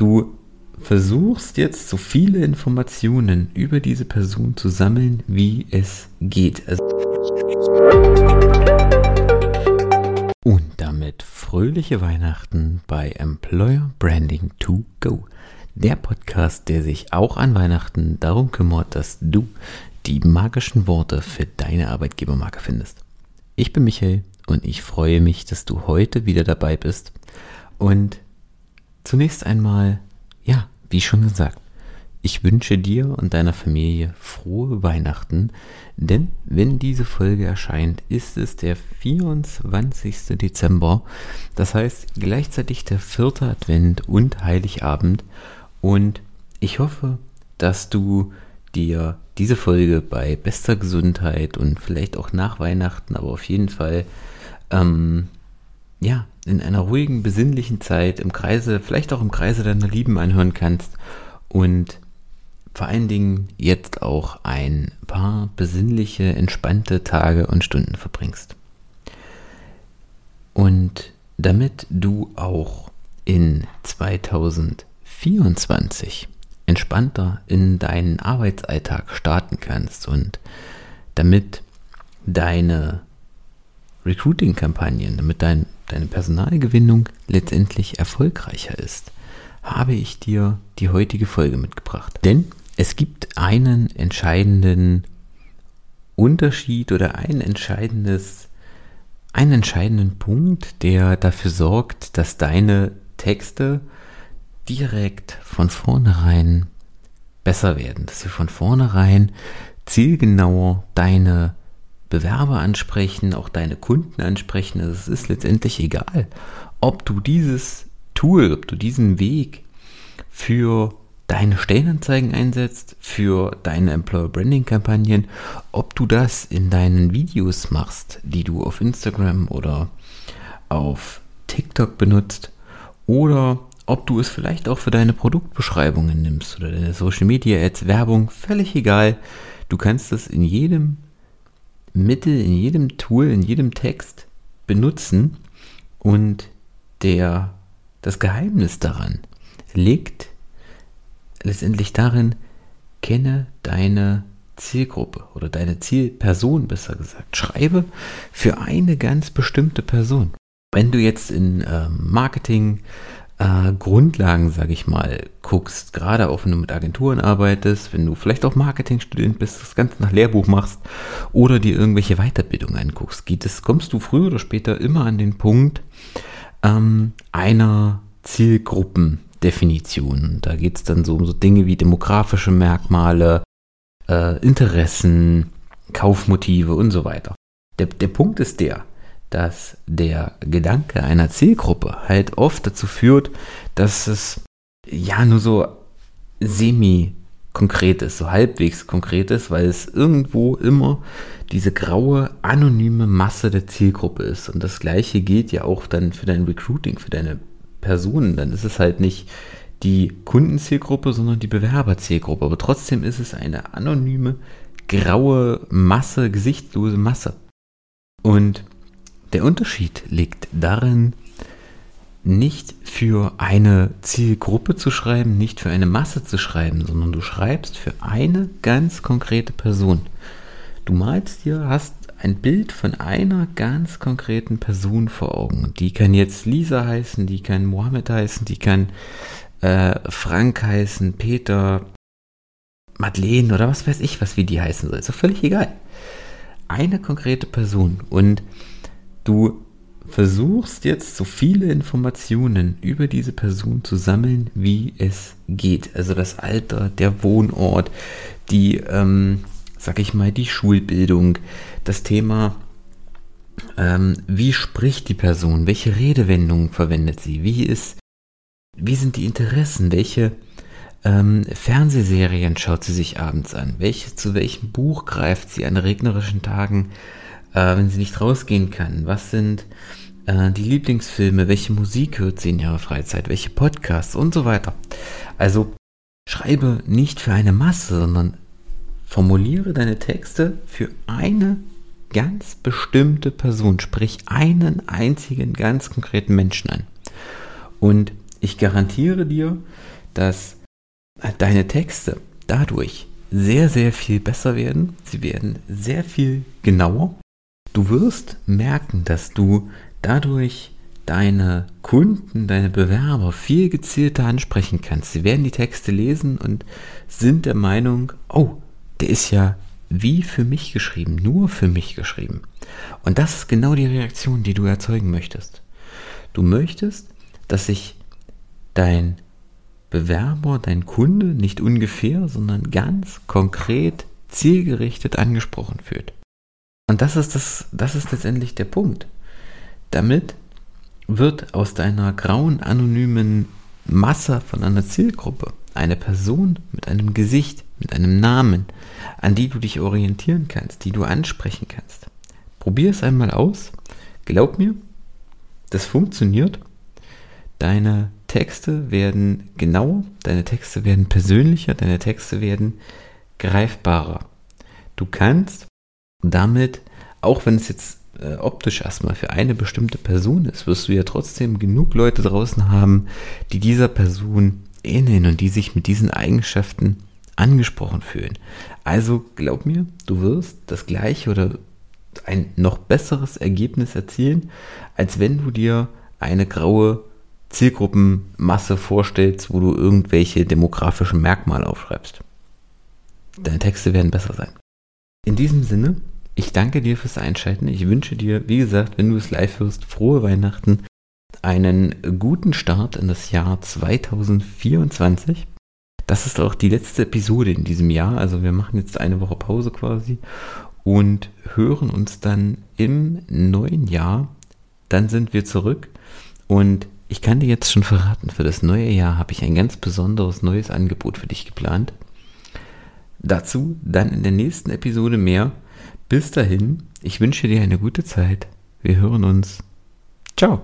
Du versuchst jetzt so viele Informationen über diese Person zu sammeln, wie es geht. Also und damit fröhliche Weihnachten bei Employer Branding to Go. Der Podcast, der sich auch an Weihnachten darum kümmert, dass du die magischen Worte für deine Arbeitgebermarke findest. Ich bin Michael und ich freue mich, dass du heute wieder dabei bist. Und zunächst einmal, ja, wie schon gesagt, ich wünsche dir und deiner Familie frohe Weihnachten, denn wenn diese Folge erscheint, ist es der 24. Dezember, das heißt gleichzeitig der vierte Advent und Heiligabend und ich hoffe, dass du dir diese Folge bei bester Gesundheit und vielleicht auch nach Weihnachten, aber auf jeden Fall ähm, ja, in einer ruhigen, besinnlichen Zeit im Kreise, vielleicht auch im Kreise deiner Lieben anhören kannst und vor allen Dingen jetzt auch ein paar besinnliche, entspannte Tage und Stunden verbringst. Und damit du auch in 2024 entspannter in deinen Arbeitsalltag starten kannst und damit deine Recruiting-Kampagnen, damit dein, deine Personalgewinnung letztendlich erfolgreicher ist, habe ich dir die heutige Folge mitgebracht. Denn es gibt einen entscheidenden Unterschied oder ein entscheidendes, einen entscheidenden Punkt, der dafür sorgt, dass deine Texte direkt von vornherein besser werden, dass sie von vornherein zielgenauer deine Bewerber ansprechen, auch deine Kunden ansprechen. Also es ist letztendlich egal, ob du dieses Tool, ob du diesen Weg für deine Stellenanzeigen einsetzt, für deine Employer Branding Kampagnen, ob du das in deinen Videos machst, die du auf Instagram oder auf TikTok benutzt, oder ob du es vielleicht auch für deine Produktbeschreibungen nimmst oder deine Social Media Ads, Werbung, völlig egal. Du kannst es in jedem Mittel, in jedem Tool, in jedem Text benutzen und der, das Geheimnis daran liegt letztendlich darin, kenne deine Zielgruppe oder deine Zielperson besser gesagt. Schreibe für eine ganz bestimmte Person. Wenn du jetzt in äh, Marketing äh, Grundlagen, sage ich mal, guckst, gerade auch wenn du mit Agenturen arbeitest, wenn du vielleicht auch Marketingstudent bist, das Ganze nach Lehrbuch machst oder dir irgendwelche Weiterbildungen anguckst, geht es, kommst du früher oder später immer an den Punkt ähm, einer Zielgruppendefinition. Da geht es dann so um so Dinge wie demografische Merkmale, äh, Interessen, Kaufmotive und so weiter. Der, der Punkt ist der, dass der Gedanke einer Zielgruppe halt oft dazu führt, dass es ja nur so semi konkret ist, so halbwegs konkret ist, weil es irgendwo immer diese graue, anonyme Masse der Zielgruppe ist. Und das gleiche gilt ja auch dann für dein Recruiting, für deine Personen. Dann ist es halt nicht die Kundenzielgruppe, sondern die Bewerberzielgruppe. Aber trotzdem ist es eine anonyme, graue Masse, gesichtslose Masse. Und der Unterschied liegt darin, nicht für eine Zielgruppe zu schreiben, nicht für eine Masse zu schreiben, sondern du schreibst für eine ganz konkrete Person. Du malst dir, hast ein Bild von einer ganz konkreten Person vor Augen. Die kann jetzt Lisa heißen, die kann Mohammed heißen, die kann äh, Frank heißen, Peter, Madeleine oder was weiß ich, was wie die heißen soll. Ist doch völlig egal. Eine konkrete Person. Und Du versuchst jetzt so viele Informationen über diese Person zu sammeln, wie es geht. Also das Alter, der Wohnort, die, ähm, sag ich mal, die Schulbildung, das Thema, ähm, wie spricht die Person, welche Redewendungen verwendet sie, wie ist, wie sind die Interessen, welche ähm, Fernsehserien schaut sie sich abends an, welche, zu welchem Buch greift sie an regnerischen Tagen äh, wenn sie nicht rausgehen kann? Was sind äh, die Lieblingsfilme? Welche Musik hört sie in ihrer Freizeit? Welche Podcasts und so weiter? Also schreibe nicht für eine Masse, sondern formuliere deine Texte für eine ganz bestimmte Person, sprich einen einzigen ganz konkreten Menschen an. Und ich garantiere dir, dass deine Texte dadurch sehr, sehr viel besser werden. Sie werden sehr viel genauer. Du wirst merken, dass du dadurch deine Kunden, deine Bewerber viel gezielter ansprechen kannst. Sie werden die Texte lesen und sind der Meinung, oh, der ist ja wie für mich geschrieben, nur für mich geschrieben. Und das ist genau die Reaktion, die du erzeugen möchtest. Du möchtest, dass sich dein Bewerber, dein Kunde nicht ungefähr, sondern ganz konkret, zielgerichtet angesprochen fühlt. Und das ist, das, das ist letztendlich der Punkt. Damit wird aus deiner grauen, anonymen Masse von einer Zielgruppe eine Person mit einem Gesicht, mit einem Namen, an die du dich orientieren kannst, die du ansprechen kannst. Probier es einmal aus. Glaub mir, das funktioniert. Deine Texte werden genauer, deine Texte werden persönlicher, deine Texte werden greifbarer. Du kannst damit, auch wenn es jetzt äh, optisch erstmal für eine bestimmte Person ist, wirst du ja trotzdem genug Leute draußen haben, die dieser Person ähneln und die sich mit diesen Eigenschaften angesprochen fühlen. Also glaub mir, du wirst das gleiche oder ein noch besseres Ergebnis erzielen, als wenn du dir eine graue Zielgruppenmasse vorstellst, wo du irgendwelche demografischen Merkmale aufschreibst. Deine Texte werden besser sein. In diesem Sinne ich danke dir fürs Einschalten. Ich wünsche dir, wie gesagt, wenn du es live hörst, frohe Weihnachten, einen guten Start in das Jahr 2024. Das ist auch die letzte Episode in diesem Jahr. Also wir machen jetzt eine Woche Pause quasi und hören uns dann im neuen Jahr. Dann sind wir zurück und ich kann dir jetzt schon verraten, für das neue Jahr habe ich ein ganz besonderes neues Angebot für dich geplant. Dazu dann in der nächsten Episode mehr. Bis dahin, ich wünsche dir eine gute Zeit. Wir hören uns. Ciao.